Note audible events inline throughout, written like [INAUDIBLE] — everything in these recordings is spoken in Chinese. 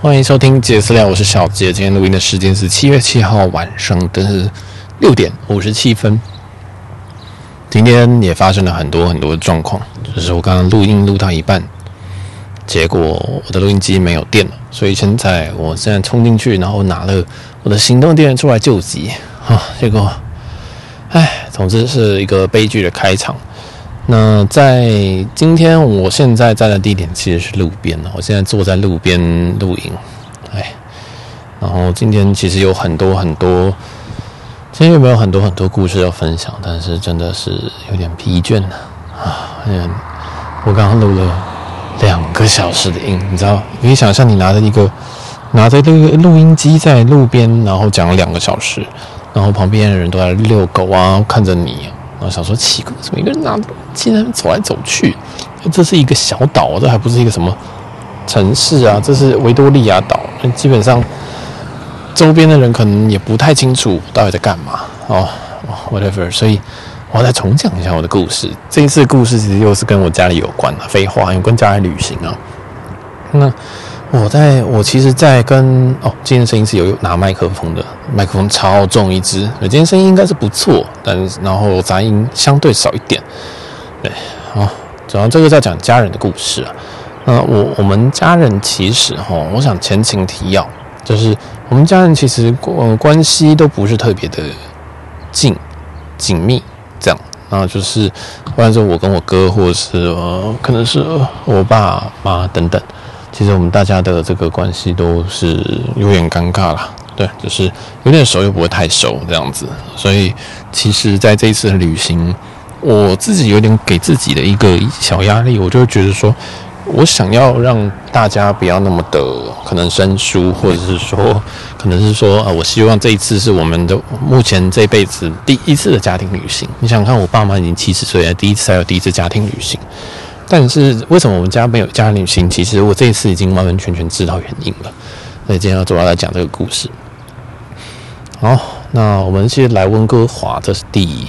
欢迎收听杰私聊，我是小杰。今天录音的时间是七月七号晚上的六点五十七分。今天也发生了很多很多的状况，就是我刚刚录音录到一半，结果我的录音机没有电了，所以现在我现在冲进去，然后拿了我的行动电源出来救急啊，结果，唉，总之是一个悲剧的开场。那在今天，我现在在的地点其实是路边，我现在坐在路边录音，哎，然后今天其实有很多很多，今天有没有很多很多故事要分享？但是真的是有点疲倦了啊！嗯，我刚刚录了两个小时的音，你知道？你可以想象你拿着一个拿着这个录音机在路边，然后讲了两个小时，然后旁边的人都在遛狗啊，看着你。然后想说奇怪，怎么一个人拿着竟然走来走去？这是一个小岛，这还不是一个什么城市啊？这是维多利亚岛，基本上周边的人可能也不太清楚到底在干嘛哦。Whatever，所以我再重讲一下我的故事。这一次故事其实又是跟我家里有关的，废话，有关家里旅行啊。那。我在我其实，在跟哦，今天声音是有拿麦克风的，麦克风超重一支，今天声音应该是不错，但是然后杂音相对少一点，对，好，主要这个在讲家人的故事啊。那我我们家人其实哈，我想前情提要，就是我们家人其实关关系都不是特别的近紧密，这样，然后就是，不然说我跟我哥，或者是呃，可能是我爸妈等等。其实我们大家的这个关系都是有点尴尬啦，对，就是有点熟又不会太熟这样子。所以其实在这一次的旅行，我自己有点给自己的一个小压力，我就会觉得说，我想要让大家不要那么的可能生疏，或者是说，可能是说啊，我希望这一次是我们的目前这辈子第一次的家庭旅行。你想看，我爸妈已经七十岁了，第一次才有第一次家庭旅行。但是为什么我们家没有家庭旅行？其实我这一次已经完完全全知道原因了。所以今天要主要来讲这个故事。好，那我们其实来温哥华，这是第一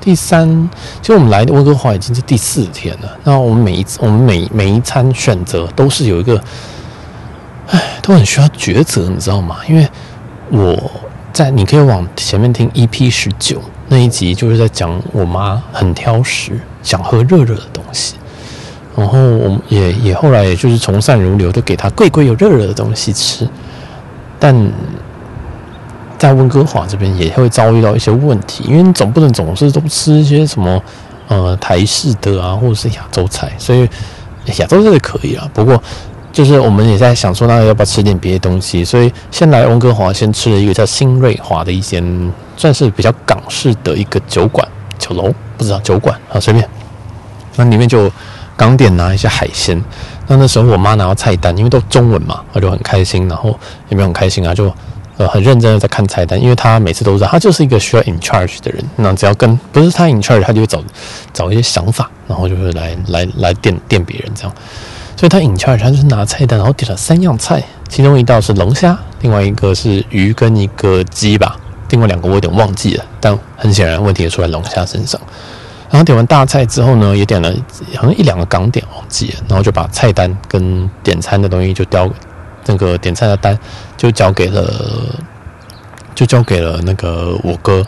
第三。其实我们来温哥华已经是第四天了。那我们每一次，我们每每一餐选择都是有一个，哎，都很需要抉择，你知道吗？因为我在，你可以往前面听 EP 十九那一集，就是在讲我妈很挑食。想喝热热的东西，然后我们也也后来也就是从善如流，都给她贵贵有热热的东西吃。但在温哥华这边也会遭遇到一些问题，因为总不能总是都吃一些什么呃台式的啊，或者是亚洲菜，所以亚洲菜可以啊。不过就是我们也在想说，那要不要吃点别的东西？所以先来温哥华，先吃了一个叫新瑞华的一间，算是比较港式的一个酒馆酒楼，不知道酒馆啊，随便。那里面就刚点拿一些海鲜，那那时候我妈拿到菜单，因为都中文嘛，我就很开心，然后也没有很开心啊，就呃很认真的在看菜单，因为她每次都知道，她就是一个需要 in charge 的人，那只要跟不是她 in charge，她就会找找一些想法，然后就是来来来电电别人这样，所以他 in charge，她就是拿菜单，然后点了三样菜，其中一道是龙虾，另外一个是鱼跟一个鸡吧，另外两个我有点忘记了，但很显然问题也出在龙虾身上。然后点完大菜之后呢，也点了好像一两个港点忘记了，然后就把菜单跟点餐的东西就交，那个点餐的单就交给了，就交给了那个我哥。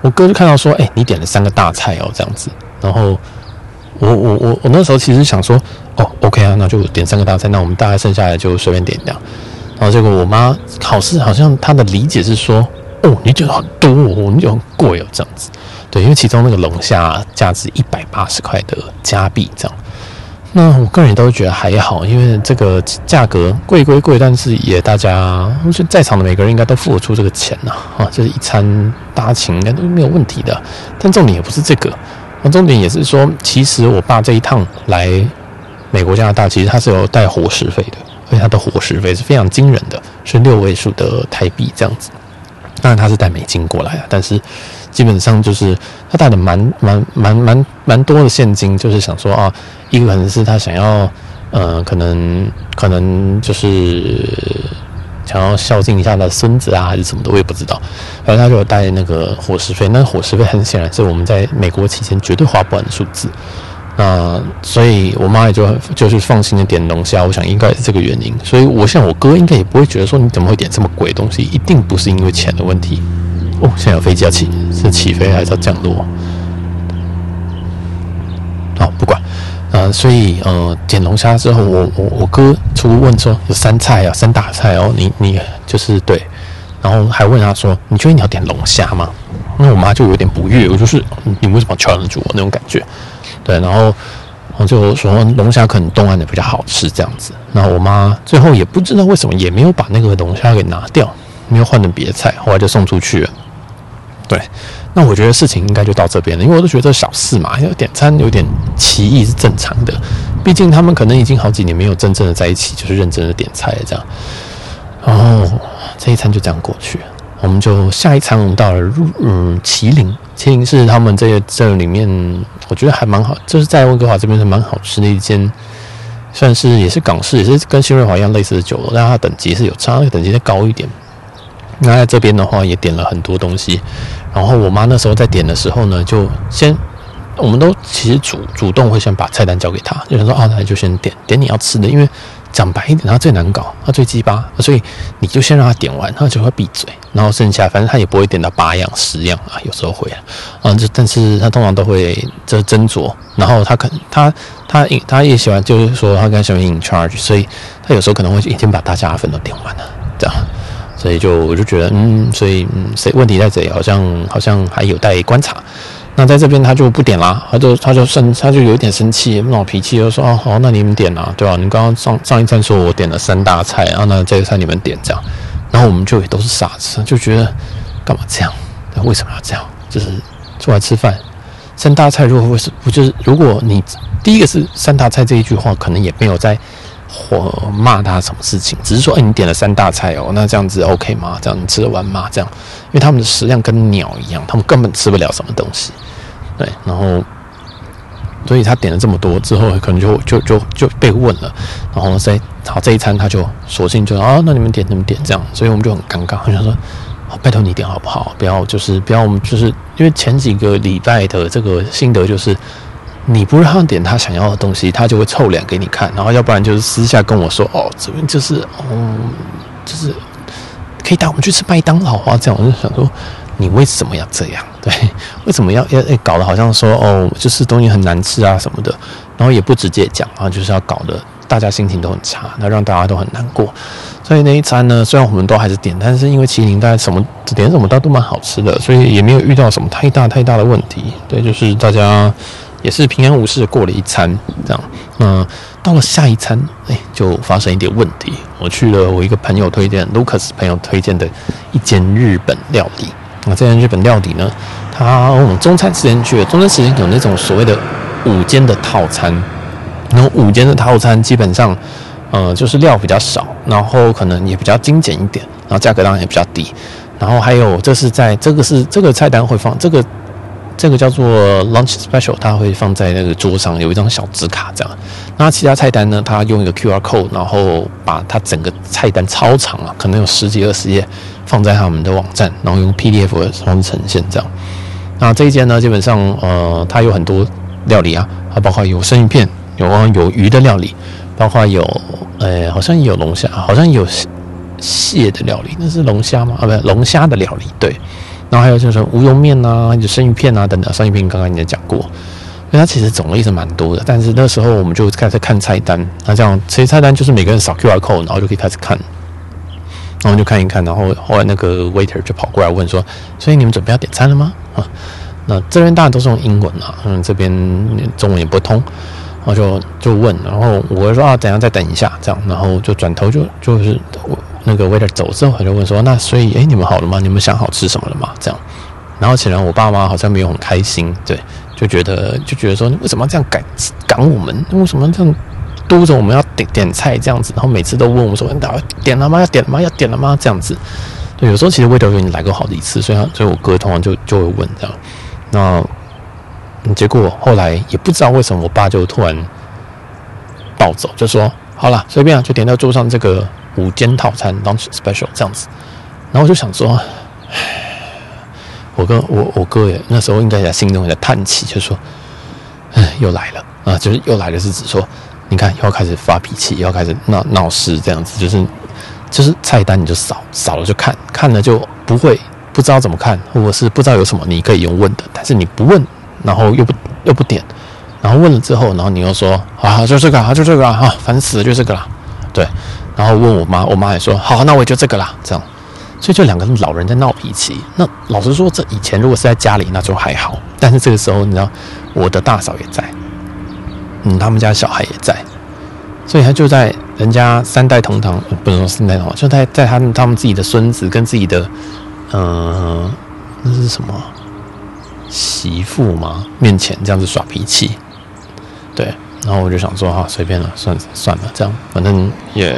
我哥就看到说，哎，你点了三个大菜哦，这样子。然后我我我我那时候其实想说，哦，OK 啊，那就点三个大菜，那我们大概剩下来就随便点掉。然后结果我妈考试好像她的理解是说，哦，你点很多哦，你就很贵哦，这样子。对，因为其中那个龙虾价值一百八十块的加币，这样，那我个人也都觉得还好，因为这个价格贵归贵，但是也大家，我觉得在场的每个人应该都付得出这个钱呐，啊，就是一餐大家请应该都没有问题的。但重点也不是这个，那重点也是说，其实我爸这一趟来美国加拿大，其实他是有带伙食费的，而且他的伙食费是非常惊人的，是六位数的台币这样子。当然他是带美金过来的，但是。基本上就是他带的蛮蛮蛮蛮蛮多的现金，就是想说啊，一个可能是他想要，呃，可能可能就是想要孝敬一下他的孙子啊，还是什么的，我也不知道。反正他就有带那个伙食费，那个伙食费很显然是我们在美国期间绝对花不完的数字。那所以我妈也就就是放心的点龙虾，我想应该是这个原因。所以我想我哥应该也不会觉得说你怎么会点这么贵的东西，一定不是因为钱的问题。哦，现在飞机要起，是起飞还是要降落？哦，不管。呃，所以呃，点龙虾之后，我我我哥出问说有三菜啊，三大菜哦，你你就是对，然后还问他说，你觉得你要点龙虾吗？那我妈就有点不悦，我就是你为什么 challenge 我那种感觉？对，然后我就说龙虾可能东岸的比较好吃这样子。然后我妈最后也不知道为什么也没有把那个龙虾给拿掉，没有换成别的菜，后来就送出去了。对。那我觉得事情应该就到这边了，因为我都觉得这小事嘛，因为点餐有点歧义是正常的，毕竟他们可能已经好几年没有真正的在一起，就是认真的点菜这样。然后这一餐就这样过去，我们就下一餐我们到了入嗯麒麟，麒麟是他们这个这里面我觉得还蛮好，就是在温哥华这边是蛮好吃的一间，算是也是港式，也是跟新瑞华一样类似的酒楼，但它等级是有差，等级再高一点。那在这边的话也点了很多东西。然后我妈那时候在点的时候呢，就先，我们都其实主主动会先把菜单交给他，就想说啊，那就先点点你要吃的，因为讲白一点，他最难搞，他最鸡巴，所以你就先让他点完，他就会闭嘴，然后剩下反正他也不会点到八样十样啊，有时候会啊，嗯，就但是他通常都会这斟酌，然后他可他他他也喜欢，就是说他更喜欢 in charge，所以他有时候可能会已经把大家的份都点完了，这样。所以就我就觉得，嗯，所以嗯，谁问题在这里？好像好像还有待观察。那在这边他就不点啦，他就他就生他就有一点生气，闹脾气，就说哦好，那你们点啦，对吧？你刚刚上上一餐说我点了三大菜，然后那这一餐你们点这样，然后我们就也都是傻子，就觉得干嘛这样？为什么要这样？就是出来吃饭，三大菜如果会是不就是如果你第一个是三大菜这一句话，可能也没有在。或骂他什么事情，只是说，哎、你点了三大菜哦，那这样子 OK 吗？这样你吃得完吗？这样，因为他们的食量跟鸟一样，他们根本吃不了什么东西。对，然后，所以他点了这么多之后，可能就就就就被问了。然后在好这一餐，他就索性就啊，那你们点你们点这样，所以我们就很尴尬，[LAUGHS] 我想说，拜托你点好不好？不要就是不要我们就是因为前几个礼拜的这个心得就是。你不让他点他想要的东西，他就会臭脸给你看，然后要不然就是私下跟我说：“哦，这边就是，哦，就是可以带我们去吃麦当劳啊。”这样我就想说，你为什么要这样？[LAUGHS] 为什么要要搞得好像说哦，就是东西很难吃啊什么的，然后也不直接讲啊，就是要搞得大家心情都很差，那让大家都很难过。所以那一餐呢，虽然我们都还是点，但是因为麒麟大家什么点什么都都蛮好吃的，所以也没有遇到什么太大太大的问题。对，就是大家。也是平安无事过了一餐，这样，嗯，到了下一餐，哎、就发生一点问题。我去了我一个朋友推荐，Lucas 朋友推荐的一间日本料理。那这间日本料理呢，它我们中餐时间去，中餐时间有那种所谓的午间的套餐。然后午间的套餐基本上，呃，就是料比较少，然后可能也比较精简一点，然后价格当然也比较低。然后还有，这是在这个是这个菜单会放这个。这个叫做 Lunch Special，它会放在那个桌上，有一张小纸卡这样。那其他菜单呢？它用一个 QR code，然后把它整个菜单超长啊，可能有十几二十页，放在他们的网站，然后用 PDF 的方式呈现这样。那这一间呢，基本上呃，它有很多料理啊，它包括有生鱼片，有有鱼的料理，包括有呃，好像有龙虾，好像有蟹的料理，那是龙虾吗？啊，不是龙虾的料理，对。然后还有就是乌龙面啊，有生鱼片啊等等。生鱼片刚刚你也讲过，因为它其实种类是蛮多的。但是那时候我们就开始看菜单，那这样其实菜单就是每个人扫 QR code，然后就可以开始看。然后就看一看，然后后来那个 waiter 就跑过来问说：“所以你们准备要点餐了吗？”啊，那这边当然都是用英文啊，嗯，这边中文也不通，然后就就问，然后我说啊，等下再等一下，这样，然后就转头就就是我。那个 waiter 走之后，他就问说：“那所以，哎，你们好了吗？你们想好吃什么了吗？”这样，然后显然我爸妈好像没有很开心，对，就觉得就觉得说，你为什么要这样赶赶我们？为什么这样督着我们要点点菜这样子？然后每次都问我们说：“你点了吗？要点了吗？要点了吗？”这样子，对，有时候其实 waiter 已经来过好几次，所以他所以我哥通常就就会问这样。那结果后来也不知道为什么，我爸就突然暴走，就说：“好了，随便啊，就点到桌上这个。”午间套餐 lunch special 这样子，然后我就想说，我跟我我哥也那时候应该在心中也在叹气，就说，哎，又来了。啊，就是又来的是指说，你看又要开始发脾气，又要开始闹闹事这样子，就是就是菜单你就扫扫了就看，看了就不会不知道怎么看，或者是不知道有什么你可以用问的，但是你不问，然后又不又不点，然后问了之后，然后你又说啊就这个啊就这个啊，啊烦死了就这个啦，对，然后问我妈，我妈也说好，那我就这个啦，这样。所以就两个老人在闹脾气。那老实说，这以前如果是在家里，那就还好。但是这个时候，你知道，我的大嫂也在，嗯，他们家小孩也在，所以他就在人家三代同堂，不能说三代同堂，就在在他们他们自己的孙子跟自己的，嗯、那是什么媳妇吗？面前这样子耍脾气，对。然后我就想说哈，随便了，算算了，这样反正也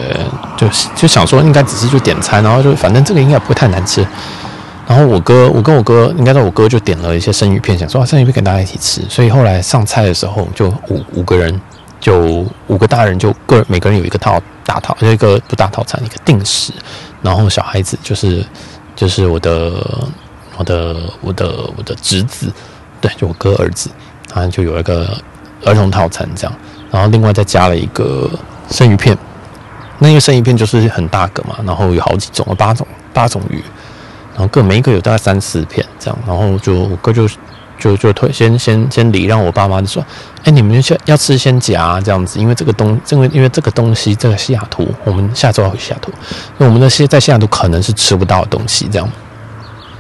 就就想说，应该只是就点餐，然后就反正这个应该不会太难吃。然后我哥，我跟我哥，应该说我哥就点了一些生鱼片，想说生鱼片跟大家一起吃。所以后来上菜的时候，就五五个人，就五个大人，就个每个人有一个套大套，一个不大套餐，一个定食。然后小孩子就是就是我的我的我的我的侄子，对，就我哥儿子，他就有一个。儿童套餐这样，然后另外再加了一个生鱼片，那因为生鱼片就是很大个嘛，然后有好几种，有八种八种鱼，然后各每一个有大概三四片这样，然后就我哥就就就推先先先礼让我爸妈就说，哎，你们先要吃先夹这样子，因为这个东因为因为这个东西这个西雅图，我们下周要回西雅图，因为我们那些在西雅图可能是吃不到的东西，这样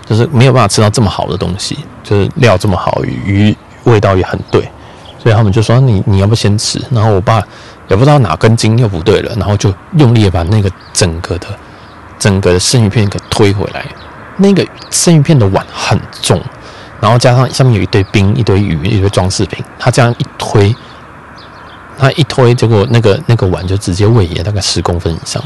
就是没有办法吃到这么好的东西，就是料这么好，鱼味道也很对。所以他们就说你你要不先吃，然后我爸也不知道哪根筋又不对了，然后就用力把那个整个的整个的生鱼片给推回来。那个生鱼片的碗很重，然后加上上面有一堆冰、一堆鱼、一堆装饰品，他这样一推，他一推，结果那个那个碗就直接位移大概十公分以上。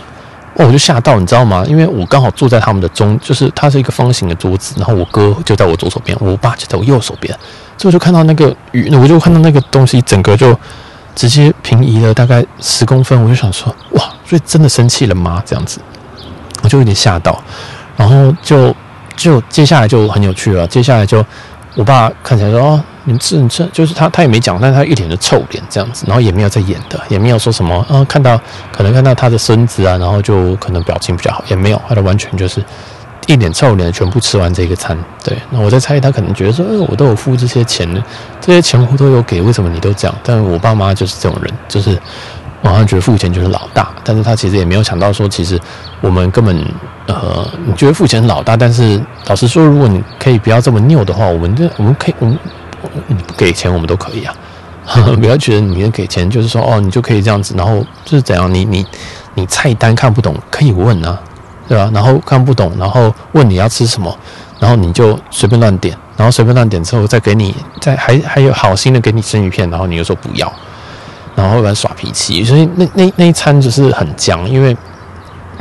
哦，我就吓到，你知道吗？因为我刚好坐在他们的中，就是它是一个方形的桌子，然后我哥就在我左手边，我爸就在我右手边。所以我就看到那个鱼，我就看到那个东西，整个就直接平移了大概十公分。我就想说，哇，所以真的生气了吗？这样子，我就有点吓到。然后就就接下来就很有趣了。接下来就我爸看起来说，哦，你们吃，你这，就是他他也没讲，但是他一脸的臭脸这样子，然后也没有在演的，也没有说什么，啊，看到可能看到他的孙子啊，然后就可能表情比较好，也没有，他的完全就是。一脸臭脸的，全部吃完这个餐。对，那我在猜，他可能觉得说，呃，我都有付这些钱，这些钱我都有给，为什么你都这样？但我爸妈就是这种人，就是我好像觉得付钱就是老大。但是他其实也没有想到说，其实我们根本，呃，你觉得付钱老大，但是老实说，如果你可以不要这么拗的话，我们这我们可以，我们你不给钱我们都可以啊。[LAUGHS] 不要觉得你给钱就是说，哦，你就可以这样子，然后就是怎样，你你你菜单看不懂可以问啊。对吧？然后看不懂，然后问你要吃什么，然后你就随便乱点，然后随便乱点之后再给你，再还还有好心的给你生鱼片，然后你又说不要，然后会玩耍脾气，所以那那那一餐就是很僵，因为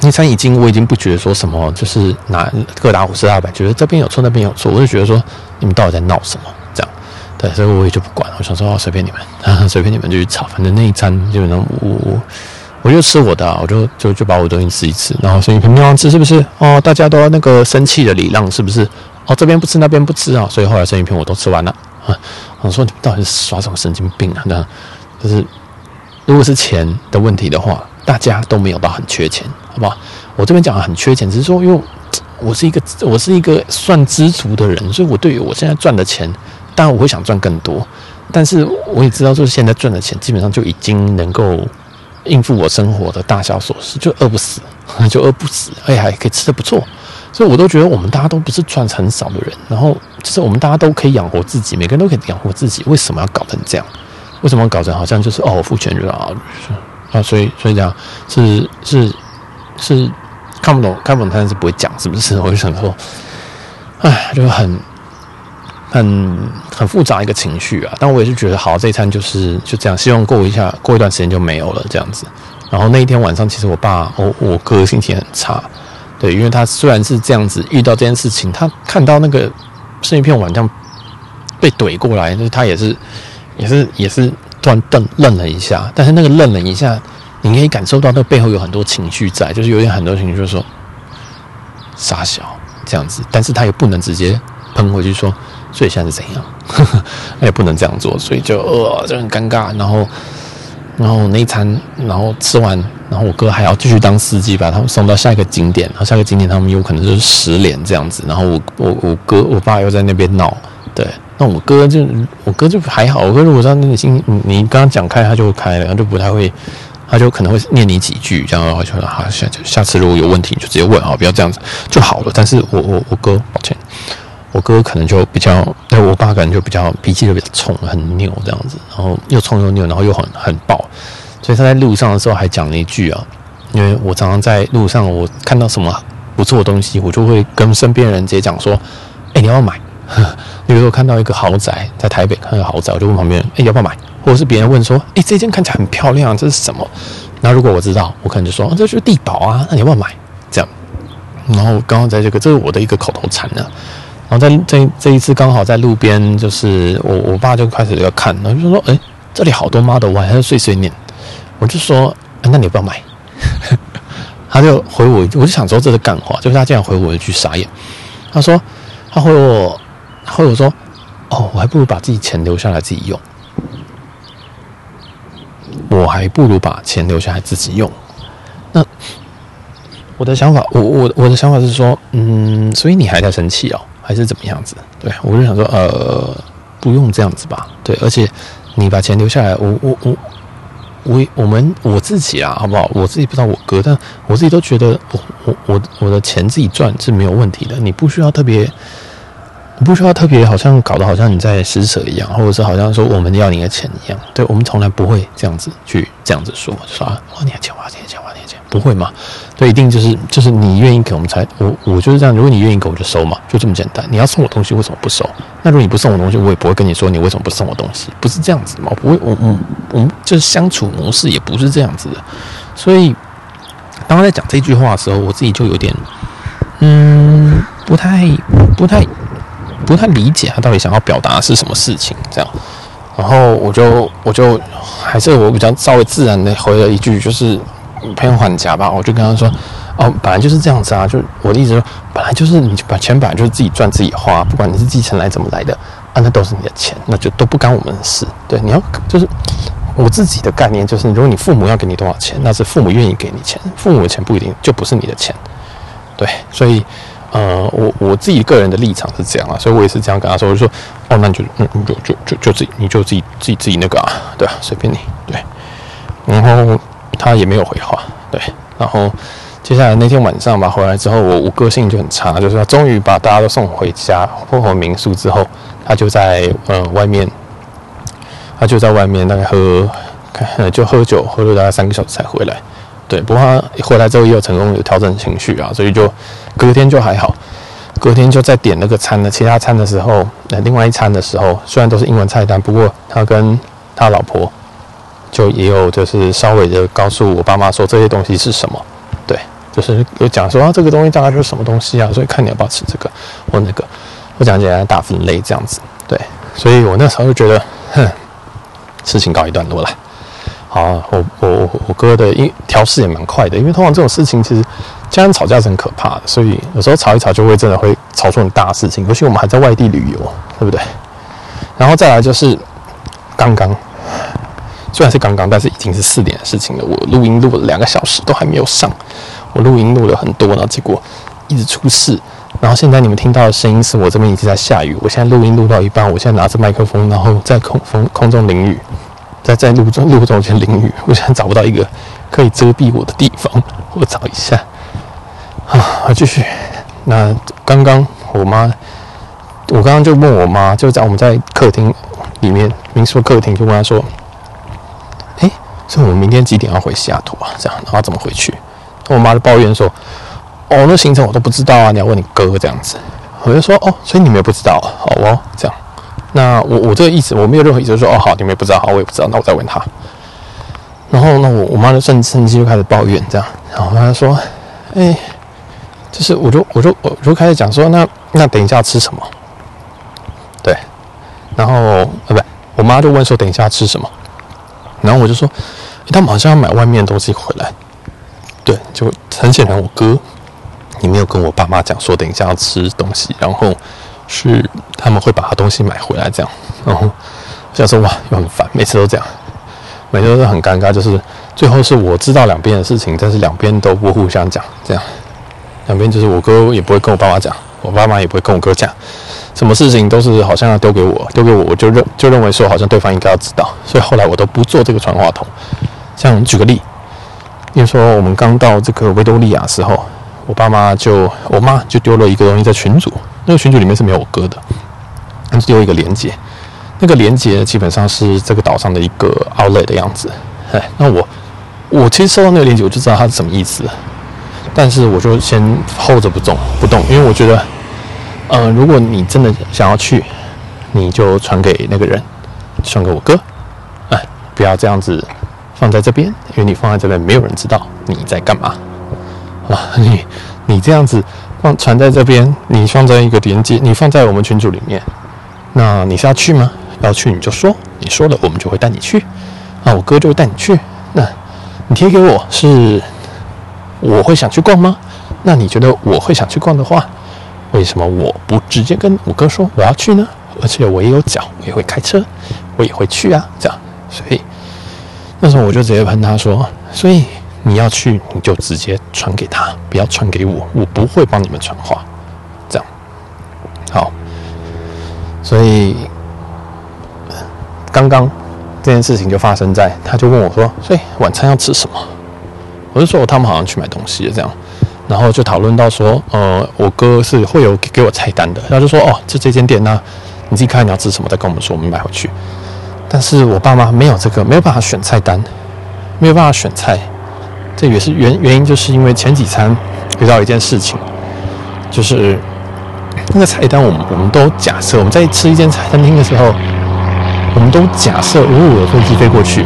那餐已经我已经不觉得说什么，就是拿各打五十大板，觉得这边有错那边有错，我就觉得说你们到底在闹什么这样，对，所以我也就不管了，我想说哦随便你们，[LAUGHS] 随便你们就去吵，反正那一餐基本上我。[LAUGHS] 我就吃我的，我就就就把我东西吃一吃，然后生鱼片没有吃是不是？哦，大家都那个生气的礼让是不是？哦，这边不吃那边不吃啊，所以后来生鱼片我都吃完了。啊，我说你们到底是耍什么神经病啊？那就是如果是钱的问题的话，大家都没有到很缺钱，好不好？我这边讲很缺钱，只是说因为我是一个我是一个算知足的人，所以我对于我现在赚的钱，当然我会想赚更多，但是我也知道，就是现在赚的钱基本上就已经能够。应付我生活的大小琐事，就饿不死，[LAUGHS] 就饿不死，哎，还可以吃得不错，所以我都觉得我们大家都不是赚很少的人，然后就是我们大家都可以养活自己，每个人都可以养活自己，为什么要搞成这样？为什么搞成好像就是哦，我付钱就啊，啊，所以所以这样是是是看不懂，看不懂，但是不会讲，是不是？[LAUGHS] 我就想说，哎，就很。很很复杂一个情绪啊，但我也是觉得好，这一餐就是就这样，希望过一下，过一段时间就没有了这样子。然后那一天晚上，其实我爸，我我哥心情很差，对，因为他虽然是这样子遇到这件事情，他看到那个生鱼片碗这样被怼过来，就是他也是也是也是突然瞪愣了一下，但是那个愣了一下，你可以感受到那背后有很多情绪在，就是有点很多情绪，就是说傻小这样子，但是他也不能直接喷回去说。所以现在是怎样？呵 [LAUGHS] 呵，也不能这样做，所以就呃就很尴尬。然后，然后那一餐，然后吃完，然后我哥还要继续当司机，把他们送到下一个景点。然后下一个景点他们有可能就是十连这样子。然后我我我哥我爸又在那边闹，对。那我哥就我哥就还好，我哥如果说你心你你刚刚讲开，他就开了，他就不太会，他就可能会念你几句，这样的话就说好下下次如果有问题你就直接问啊，不要这样子就好了。但是我我我哥抱歉，我哥可能就比较，哎，我爸可能就比较脾气就比较冲，很拗这样子，然后又冲又拗，然后又很很爆，所以他在路上的时候还讲了一句啊，因为我常常在路上我看到什么不错的东西，我就会跟身边人直接讲说，哎，你要不要买？[LAUGHS] 比如说看到一个豪宅在台北，看到豪宅，我就问旁边人：“哎，要不要买？”或者是别人问说：“哎，这间看起来很漂亮，这是什么？”那如果我知道，我可能就说：“这是地堡啊，那你要不要买？”这样。然后刚刚在这个，这是我的一个口头禅呢。然后在这这一次刚好在路边，就是我我爸就开始要看，然后就说：“哎，这里好多 Model Y，还是碎碎念。”我就说：“那你不要买？” [LAUGHS] 他就回我，我就想说这是干话，就是他这样回我一句傻眼。他说：“他回我。”他回我说，哦，我还不如把自己钱留下来自己用。我还不如把钱留下来自己用。那我的想法，我我我的想法是说，嗯，所以你还在生气哦，还是怎么样子？对，我就想说，呃，不用这样子吧。对，而且你把钱留下来，我我我我我们我自己啊，好不好？我自己不知道我哥，但我自己都觉得我，我我我的钱自己赚是没有问题的，你不需要特别。不需要特别，好像搞得好像你在施舍一样，或者是好像说我们要你的钱一样。对，我们从来不会这样子去这样子说，就说啊，花你的钱，花你的钱，花你的钱，不会嘛？对，一定就是就是你愿意给我们才，我我就是这样。如果你愿意给我就收嘛，就这么简单。你要送我东西，为什么不收？那如果你不送我东西，我也不会跟你说你为什么不送我东西，不是这样子嘛？不会，我我我们就是相处模式也不是这样子的。所以，当他在讲这句话的时候，我自己就有点嗯，不太不太。不太理解他到底想要表达是什么事情，这样，然后我就我就还是我比较稍微自然的回了一句，就是偏缓颊吧，我就跟他说，哦，本来就是这样子啊，就我的意思说，本来就是你把钱本来就是自己赚自己花，不管你是继承来怎么来的。啊，那都是你的钱，那就都不干我们的事。对，你要就是我自己的概念就是，如果你父母要给你多少钱，那是父母愿意给你钱，父母的钱不一定就不是你的钱，对，所以。呃，我我自己个人的立场是这样啊，所以我也是这样跟他说，我就说，哦，那你就嗯，就就就就自己，你就自己自己自己那个啊，对啊，随便你，对。然后他也没有回话，对。然后接下来那天晚上吧，回来之后，我我个性就很差，就是他终于把大家都送回家，送回民宿之后，他就在呃外面，他就在外面大概喝，就喝酒，喝了大概三个小时才回来。对，不过他回来之后也有成功有调整情绪啊，所以就隔天就还好。隔天就在点那个餐的其他餐的时候，那另外一餐的时候，虽然都是英文菜单，不过他跟他老婆就也有就是稍微的告诉我爸妈说这些东西是什么。对，就是有讲说啊这个东西大概就是什么东西啊，所以看你要不要吃这个或那个，我讲起来大分类这样子。对，所以我那时候就觉得，哼，事情告一段落了。好，我我我哥的因调试也蛮快的，因为通常这种事情其实家人吵架是很可怕的，所以有时候吵一吵就会真的会吵出很大事情，尤其我们还在外地旅游，对不对？然后再来就是刚刚，虽然是刚刚，但是已经是四点的事情了。我录音录了两个小时都还没有上，我录音录了很多，然后结果一直出事。然后现在你们听到的声音是我这边一直在下雨，我现在录音录到一半，我现在拿着麦克风，然后在空风空中淋雨。在在路中路中间淋雨，我现在找不到一个可以遮蔽我的地方，我找一下。好，继续。那刚刚我妈，我刚刚就问我妈，就在我们在客厅里面民宿客厅，就问她说：“哎，所以我们明天几点要回西雅图啊？这样，然后怎么回去？”我妈就抱怨说：“哦，那行程我都不知道啊，你要问你哥这样子。”我就说：“哦，所以你们也不知道，好哦，这样。”那我我这个意思我没有任何意思，就说哦好，你们也不知道，好，我也不知道，那我再问他。然后那我我妈就趁趁机就开始抱怨这样，然后她说，哎，就是我就我就我就开始讲说，那那等一下吃什么？对，然后呃不，我妈就问说等一下吃什么？然后我就说，他们好像要买外面的东西回来。对，就很显然我哥，你没有跟我爸妈讲说等一下要吃东西，然后。是他们会把他东西买回来这样。然后想说哇，又很烦，每次都这样，每次都是很尴尬，就是最后是我知道两边的事情，但是两边都不互相讲，这样两边就是我哥也不会跟我爸妈讲，我爸妈也不会跟我哥讲，什么事情都是好像要丢给我，丢给我，我就认就认为说好像对方应该要知道，所以后来我都不做这个传话筒。像举个例。比如说，我们刚到这个维多利亚时候，我爸妈就我妈就丢了一个东西在群组，那个群组里面是没有我哥的，他就丢一个连接，那个连接基本上是这个岛上的一个 outlet 的样子。哎，那我我其实收到那个连接，我就知道它是什么意思，但是我就先 hold 着不动不动，因为我觉得，呃，如果你真的想要去，你就传给那个人，传给我哥，哎，不要这样子。放在这边，因为你放在这边，没有人知道你在干嘛啊！[LAUGHS] 你你这样子放传在这边，你放在一个连接，你放在我们群组里面，那你是要去吗？要去你就说，你说了我们就会带你去啊！我哥就会带你去。那你贴给我是我会想去逛吗？那你觉得我会想去逛的话，为什么我不直接跟我哥说我要去呢？而且我也有脚，我也会开车，我也会去啊！这样，所以。那时候我就直接喷他说：“所以你要去，你就直接传给他，不要传给我，我不会帮你们传话。”这样，好。所以刚刚这件事情就发生在，他就问我说：“所以晚餐要吃什么？”我就说：“他们好像去买东西了。”这样，然后就讨论到说：“呃，我哥是会有给给我菜单的。”然后就说：“哦，就这间店，那你自己看你要吃什么，再跟我们说，我们买回去。”但是我爸妈没有这个，没有办法选菜单，没有办法选菜，这也是原原因，就是因为前几餐遇到一件事情，就是那个菜单，我们我们都假设我们在吃一间餐厅的时候，我们都假设，如果有飞机飞过去，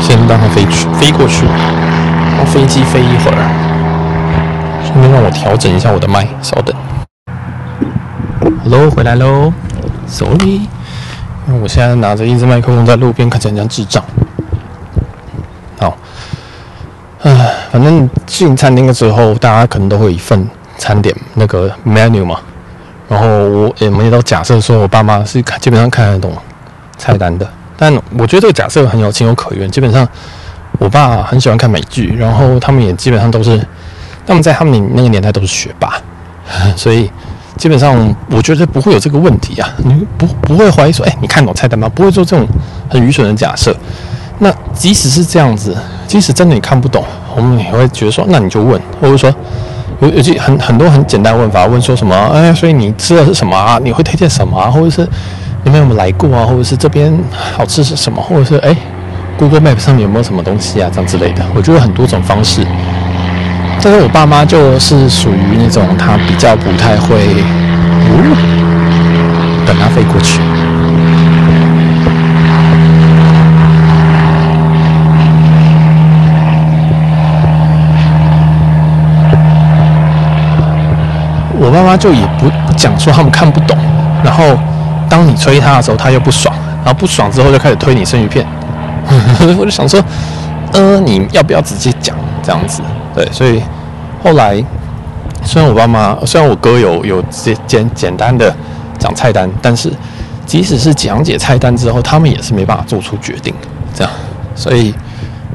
先让它飞去飞过去，让飞机飞一会儿，顺便让我调整一下我的麦，稍等。Hello，回来喽，Sorry，我现在拿着一支麦克风在路边，看起来像智障。好，唉，反正进餐厅的时候，大家可能都会有一份餐点那个 menu 嘛。然后我我们也都假设说，我爸妈是看基本上看得懂菜单的。但我觉得这个假设很有情有可原。基本上，我爸很喜欢看美剧，然后他们也基本上都是，他们在他们那个年代都是学霸，所以。基本上，我觉得不会有这个问题啊！你不不会怀疑说，哎，你看懂菜单吗？不会做这种很愚蠢的假设。那即使是这样子，即使真的你看不懂，我们也会觉得说，那你就问，或者说有有些很很多很简单的问法，问说什么？哎，所以你吃的是什么啊？你会推荐什么啊？或者是你们有没有来过啊？或者是这边好吃是什么？或者是哎，Google Map 上面有没有什么东西啊？这样之类的，我觉得很多种方式。但是我爸妈就是属于那种他比较不太会，哦，等他飞过去。我爸妈就也不不讲说他们看不懂，然后当你催他的时候，他又不爽，然后不爽之后就开始推你生鱼片。[LAUGHS] 我就想说，呃，你要不要直接讲这样子？对，所以后来虽然我爸妈，虽然我哥有有简简简单的讲菜单，但是即使是讲解菜单之后，他们也是没办法做出决定。这样，所以，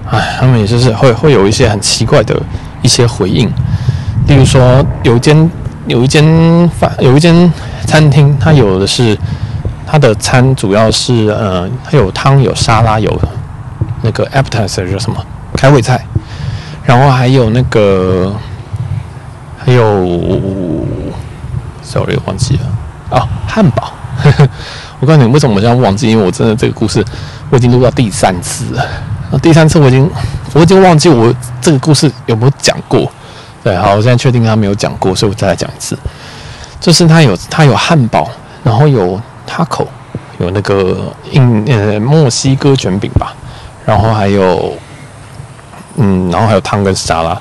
唉，他们也就是会会有一些很奇怪的一些回应。例如说，有一间有一间饭有一间餐厅，它有的是它的餐主要是呃，它有汤有沙拉有那个 appetizer 叫什么开胃菜。然后还有那个，还有，sorry，忘记了哦，汉堡。[LAUGHS] 我告诉你，为什么我这样忘记？因为我真的这个故事我已经录到第三次了。第三次我已经我已经忘记我这个故事有没有讲过。对，好，我现在确定他没有讲过，所以我再来讲一次。就是他有他有汉堡，然后有 taco，有那个印呃墨西哥卷饼吧，然后还有。嗯，然后还有汤跟沙拉。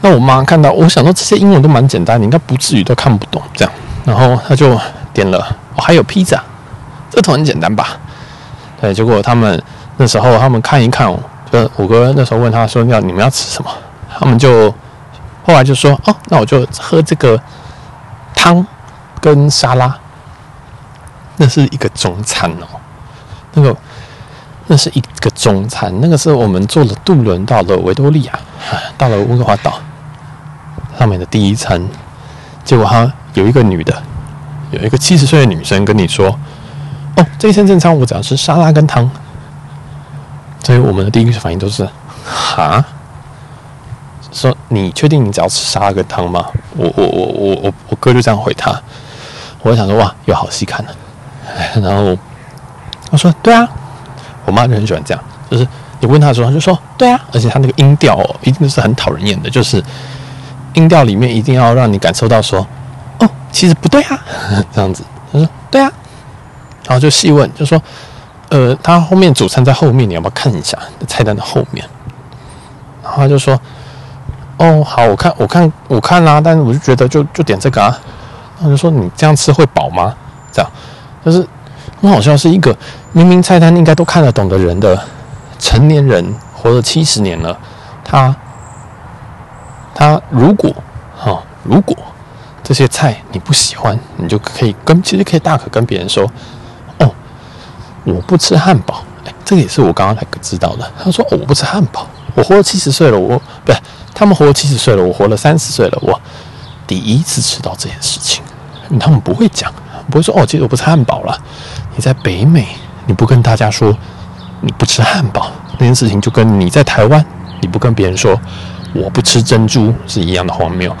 那我妈看到，我想说这些英文都蛮简单，你应该不至于都看不懂这样。然后她就点了，哦，还有披萨，这都很简单吧？对，结果他们那时候他们看一看，就我哥那时候问他说要你们要吃什么，他们就后来就说哦，那我就喝这个汤跟沙拉。那是一个中餐哦，那个那是一个中餐，那个是我们坐了渡轮到了维多利亚，到了温哥华岛上面的第一餐。结果哈有一个女的，有一个七十岁的女生跟你说：“哦，这一餐正餐我只要吃沙拉跟汤。”所以我们的第一个反应都是：“哈，说你确定你只要吃沙拉跟汤吗？”我我我我我我哥就这样回他，我想说：“哇，有好戏看了。”然后他说：“对啊，我妈就很喜欢这样，就是你问他的时候，他就说对啊，而且他那个音调哦，一定是很讨人厌的，就是音调里面一定要让你感受到说，哦，其实不对啊，[LAUGHS] 这样子。他说对啊，然后就细问，就说，呃，他后面主餐在后面，你要不要看一下菜单的后面？然后他就说，哦，好，我看，我看，我看啦，但是我就觉得就就点这个啊。然后就说你这样吃会饱吗？这样。”就是很好笑，是一个明明菜单应该都看得懂的人的成年人，活了七十年了，他他如果哈、如果这些菜你不喜欢，你就可以跟其实可以大可跟别人说，哦，我不吃汉堡，哎，这个也是我刚刚才知道的。他说、我不吃汉堡，我活了七十岁了，我不是他们活了七十岁了，我活了三十岁了，我第一次吃到这件事情，他们不会讲。不会说哦，其实我不吃汉堡了。你在北美，你不跟大家说你不吃汉堡，那件事情就跟你在台湾，你不跟别人说我不吃珍珠是一样的荒谬。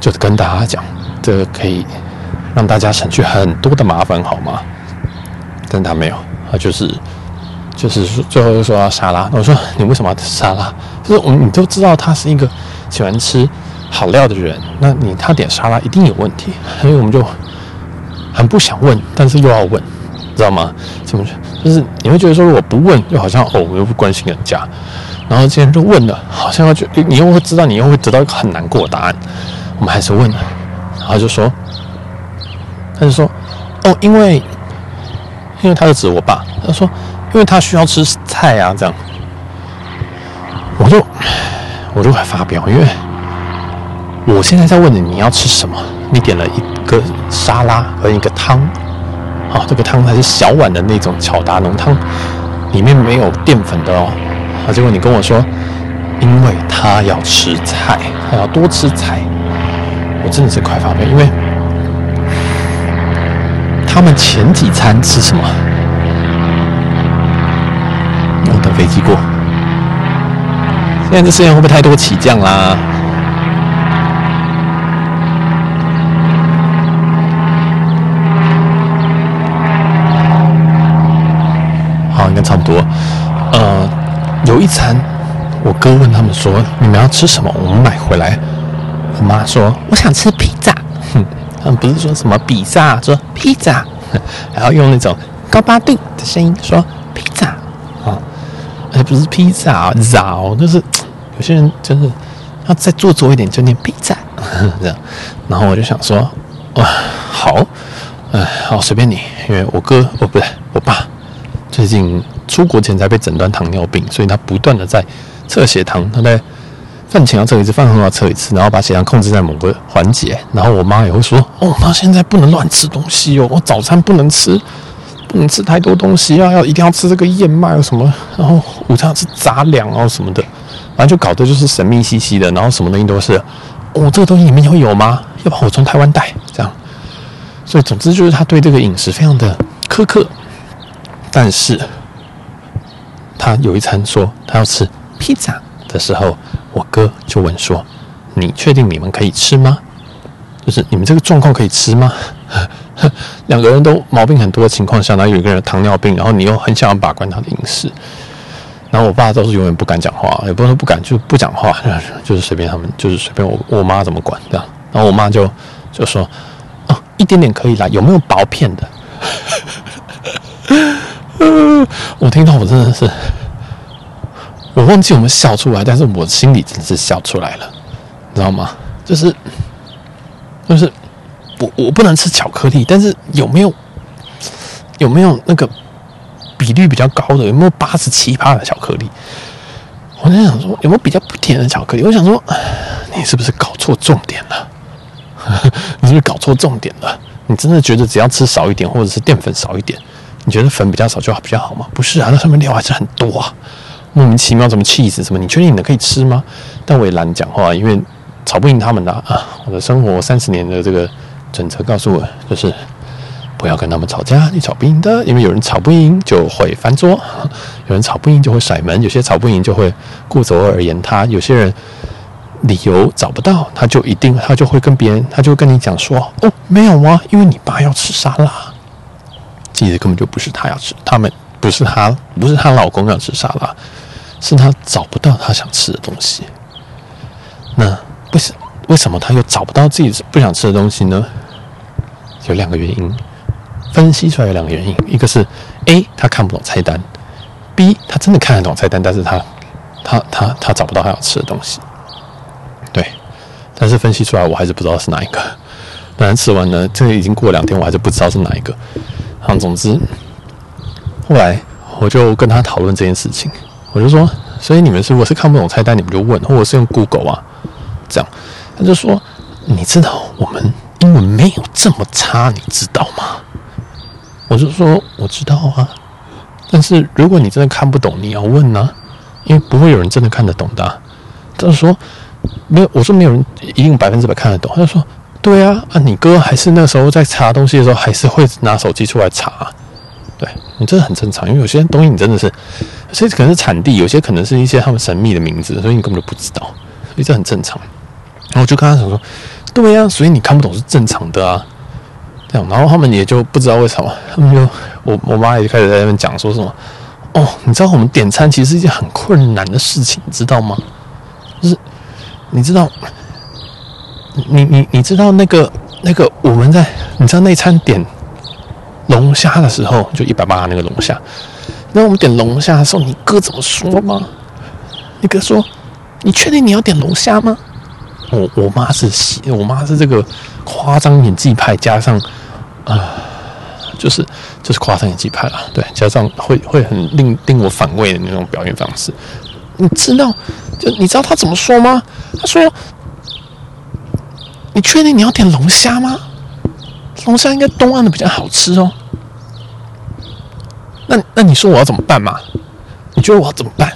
就是跟大家讲，这个可以让大家省去很多的麻烦，好吗？但他没有，他就是就是最后又说要沙拉。我说你为什么要吃沙拉？就是我们你都知道他是一个喜欢吃好料的人，那你他点沙拉一定有问题，所以我们就。很不想问，但是又要问，知道吗？怎么就是你会觉得说，如果不问，又好像哦，我又不关心人家。然后既然就问了，好像要就你又会知道，你又会得到一个很难过的答案。我们还是问了，然后就说，他就说，哦，因为因为他是指我爸，他说，因为他需要吃菜啊，这样。我就我就快发飙，因为我现在在问你，你要吃什么？你点了一。个沙拉和一个汤，好、哦，这个汤还是小碗的那种巧达浓汤，里面没有淀粉的哦。啊，结果你跟我说，因为他要吃菜，他要多吃菜，我真的是快发飙，因为他们前几餐吃什么？我等飞机过，现在这时间会不会太多起降啦？应该差不多。呃，有一餐，我哥问他们说：“你们要吃什么？我们买回来。”我妈说：“我想吃披萨。”哼，他们不是说什么比萨，说披萨，[LAUGHS] 然后用那种高八度的声音说披萨啊，而且不是披萨，啊，早就是有些人就是要再做作一点，就念披萨 [LAUGHS] 这样。然后我就想说：“哇，好，哎，好随便你，因为我哥，哦不对，我爸。”最近出国前才被诊断糖尿病，所以他不断的在测血糖，他在饭前要测一次，饭后要测一次，然后把血糖控制在某个环节。然后我妈也会说：“哦，那现在不能乱吃东西哦，我早餐不能吃，不能吃太多东西啊，要一定要吃这个燕麦什么，然后午餐要吃杂粮哦什么的，反正就搞得就是神秘兮兮的，然后什么东西都是哦，这个东西里面会有吗？要不然我从台湾带这样。所以总之就是他对这个饮食非常的苛刻。”但是，他有一餐说他要吃披萨的时候，我哥就问说：“你确定你们可以吃吗？就是你们这个状况可以吃吗？” [LAUGHS] 两个人都毛病很多的情况下，然后有一个人糖尿病，然后你又很想要把关他的饮食，然后我爸都是永远不敢讲话，也不是说不敢，就不讲话，[LAUGHS] 就是随便他们，就是随便我我妈怎么管这样。然后我妈就就说：“哦，一点点可以啦，有没有薄片的？” [LAUGHS] 嗯，我听到我真的是，我忘记我们笑出来，但是我心里真的是笑出来了，你知道吗？就是，就是我我不能吃巧克力，但是有没有有没有那个比率比较高的？有没有八十七趴的巧克力？我在想说有没有比较不甜的巧克力？我想说，你是不是搞错重点了？[LAUGHS] 你是不是搞错重点了？你真的觉得只要吃少一点，或者是淀粉少一点，你觉得粉比较少就好比较好吗？不是啊，那上面料还是很多啊，莫名其妙怎么起司什么？你确定你能可以吃吗？但我也懒讲话，因为吵不赢他们的啊，我的生活三十年的这个准则告诉我，就是不要跟他们吵架，你吵不赢的，因为有人吵不赢就会翻桌，有人吵不赢就会甩门，有些吵不赢就会顾左右而言他，有些人。理由找不到，他就一定他就会跟别人，他就跟你讲说：“哦，没有啊，因为你爸要吃沙拉。”其实根本就不是她要吃，他们不是她，不是她老公要吃沙拉，是她找不到她想吃的东西。那为什为什么她又找不到自己不想吃的东西呢？有两个原因，分析出来有两个原因，一个是 A 她看不懂菜单，B 她真的看得懂菜单，但是她，她，她，她找不到她要吃的东西。对，但是分析出来，我还是不知道是哪一个。当然吃完呢，这个已经过两天，我还是不知道是哪一个。好，总之，后来我就跟他讨论这件事情，我就说，所以你们如果是看不懂菜单，你们就问，或者是用 Google 啊，这样。他就说，你知道我们英文没有这么差，你知道吗？我就说我知道啊，但是如果你真的看不懂，你要问呢、啊，因为不会有人真的看得懂的、他就说。没有，我说没有人一定百分之百看得懂。他就说：“对啊，啊，你哥还是那时候在查东西的时候，还是会拿手机出来查。对，你这很正常，因为有些东西你真的是，有些可能是产地，有些可能是一些他们神秘的名字，所以你根本就不知道，所以这很正常。然后我就跟他讲说：对啊，所以你看不懂是正常的啊。这样，然后他们也就不知道为什么，他们就我我妈也就开始在那边讲说什么：哦，你知道我们点餐其实是一件很困难的事情，你知道吗？就是。”你知道，你你你知道那个那个我们在你知道那餐点龙虾的时候，就一百八那个龙虾。那我们点龙虾的时候，你哥怎么说吗？你哥说：“你确定你要点龙虾吗？”我我妈是喜我妈是这个夸张演技派，加上啊、就是就是夸张演技派了。对，加上会会很令令我反胃的那种表演方式。你知道，就你知道他怎么说吗？他说：“你确定你要点龙虾吗？龙虾应该东岸的比较好吃哦。那那你说我要怎么办嘛？你觉得我要怎么办？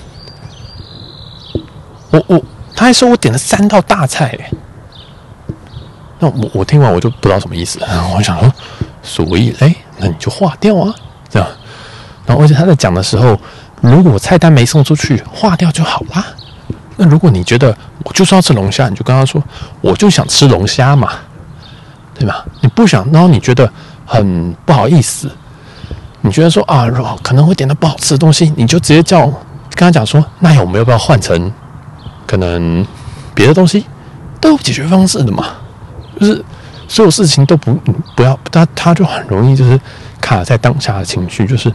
我我他还说我点了三道大菜诶。那我我听完我就不知道什么意思。然后我想说，所以哎，那你就划掉啊，这样。然后而且他在讲的时候。”如果菜单没送出去，划掉就好啦。那如果你觉得我就是要吃龙虾，你就跟他说，我就想吃龙虾嘛，对吧？你不想，然后你觉得很不好意思，你觉得说啊，可能会点到不好吃的东西，你就直接叫跟他讲说，那我们要不要换成可能别的东西？都有解决方式的嘛。就是所有事情都不不要，他他就很容易就是卡在当下的情绪，就是。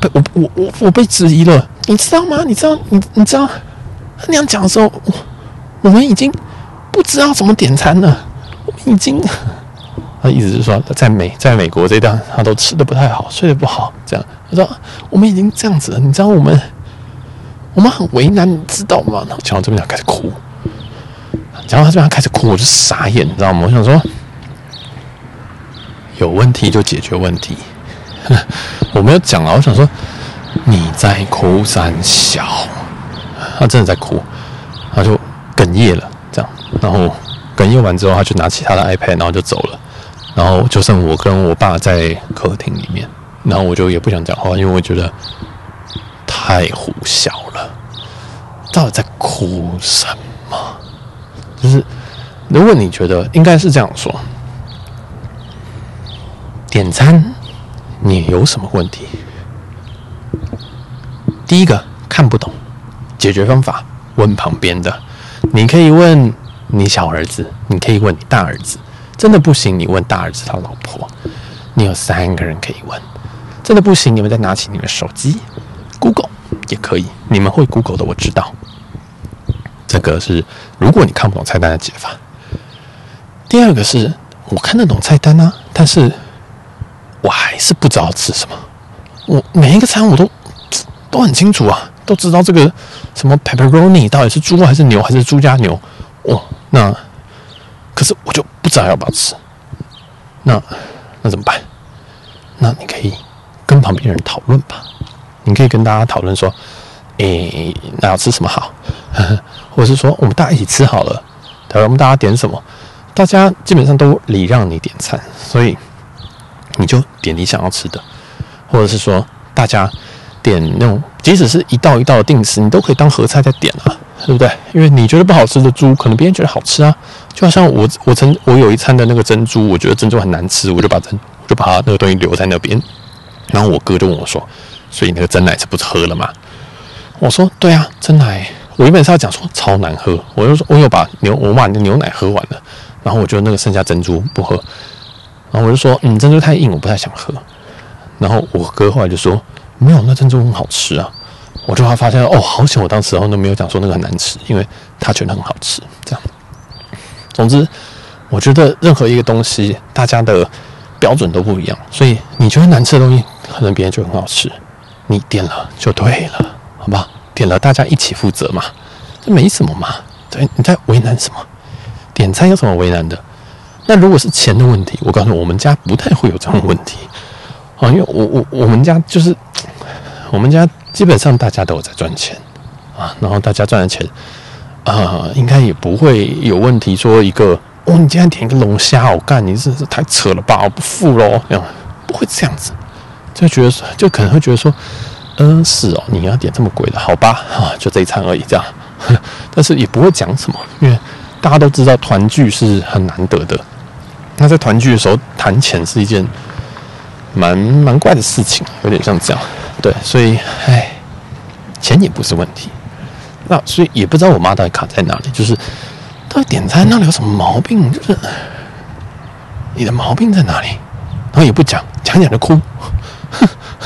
被我我我我被质疑了，你知道吗？你知道你你知道他那样讲的时候，我我们已经不知道怎么点餐了。我们已经，[LAUGHS] 他意思是说，在美在美国这段他都吃的不太好，睡得不好，这样。他说我们已经这样子了，你知道我们我们很为难，你知道吗？然后讲到这边他开始哭，讲到他这边开始哭，我就傻眼，你知道吗？我想说，有问题就解决问题。我没有讲了，我想说你在哭三小，他真的在哭，他就哽咽了，这样，然后哽咽完之后，他就拿起他的 iPad，然后就走了，然后就剩我跟我爸在客厅里面，然后我就也不想讲话，因为我觉得太胡笑了，到底在哭什么？就是如果你觉得应该是这样说，点餐。你有什么问题？第一个看不懂，解决方法问旁边的。你可以问你小儿子，你可以问你大儿子。真的不行，你问大儿子他老婆。你有三个人可以问。真的不行，你们再拿起你们手机，Google 也可以。你们会 Google 的，我知道。这个是如果你看不懂菜单的解法。第二个是我看得懂菜单啊，但是。我还是不知道吃什么，我每一个餐我都都很清楚啊，都知道这个什么 pepperoni 到底是猪还是牛还是猪加牛，哦，那可是我就不知道要不要吃，那那怎么办？那你可以跟旁边人讨论吧，你可以跟大家讨论说，诶，那要吃什么好？[LAUGHS] 或者是说，我们大家一起吃好了，对，我们大家点什么？大家基本上都礼让你点餐，所以你就点你想要吃的，或者是说大家点那种，即使是一道一道的定时，你都可以当合菜再点啊，对不对？因为你觉得不好吃的猪，可能别人觉得好吃啊。就好像我我曾我有一餐的那个珍珠，我觉得珍珠很难吃，我就把珍就把它那个东西留在那边。然后我哥就问我说：“所以那个珍奶是不是喝了吗？”我说：“对啊，真奶。”我原本是要讲说超难喝，我就说我有把牛我把牛奶喝完了。然后我就那个剩下珍珠不喝，然后我就说，嗯，珍珠太硬，我不太想喝。然后我哥后来就说，没有，那珍珠很好吃啊。我就发现哦，好险，我当时候都没有讲说那个很难吃，因为他觉得很好吃。这样，总之，我觉得任何一个东西，大家的标准都不一样，所以你觉得难吃的东西，可能别人就很好吃。你点了就对了，好不好？点了大家一起负责嘛，这没什么嘛。对，你在为难什么？点餐有什么为难的？那如果是钱的问题，我告诉你，我们家不太会有这种问题啊，因为我我我们家就是我们家基本上大家都有在赚钱啊，然后大家赚的钱啊，应该也不会有问题。说一个哦，你今天点一个龙虾，我干，你这是太扯了吧？我不付喽，这样不会这样子，就觉得就可能会觉得说，嗯，是哦，你要点这么贵的，好吧，啊，就这一餐而已，这样，[LAUGHS] 但是也不会讲什么，因为。大家都知道团聚是很难得的，那在团聚的时候谈钱是一件蛮蛮怪的事情，有点像这样，对，所以唉，钱也不是问题。那所以也不知道我妈到底卡在哪里，就是到底点餐那里有什么毛病，就是你的毛病在哪里？然后也不讲，讲讲就哭。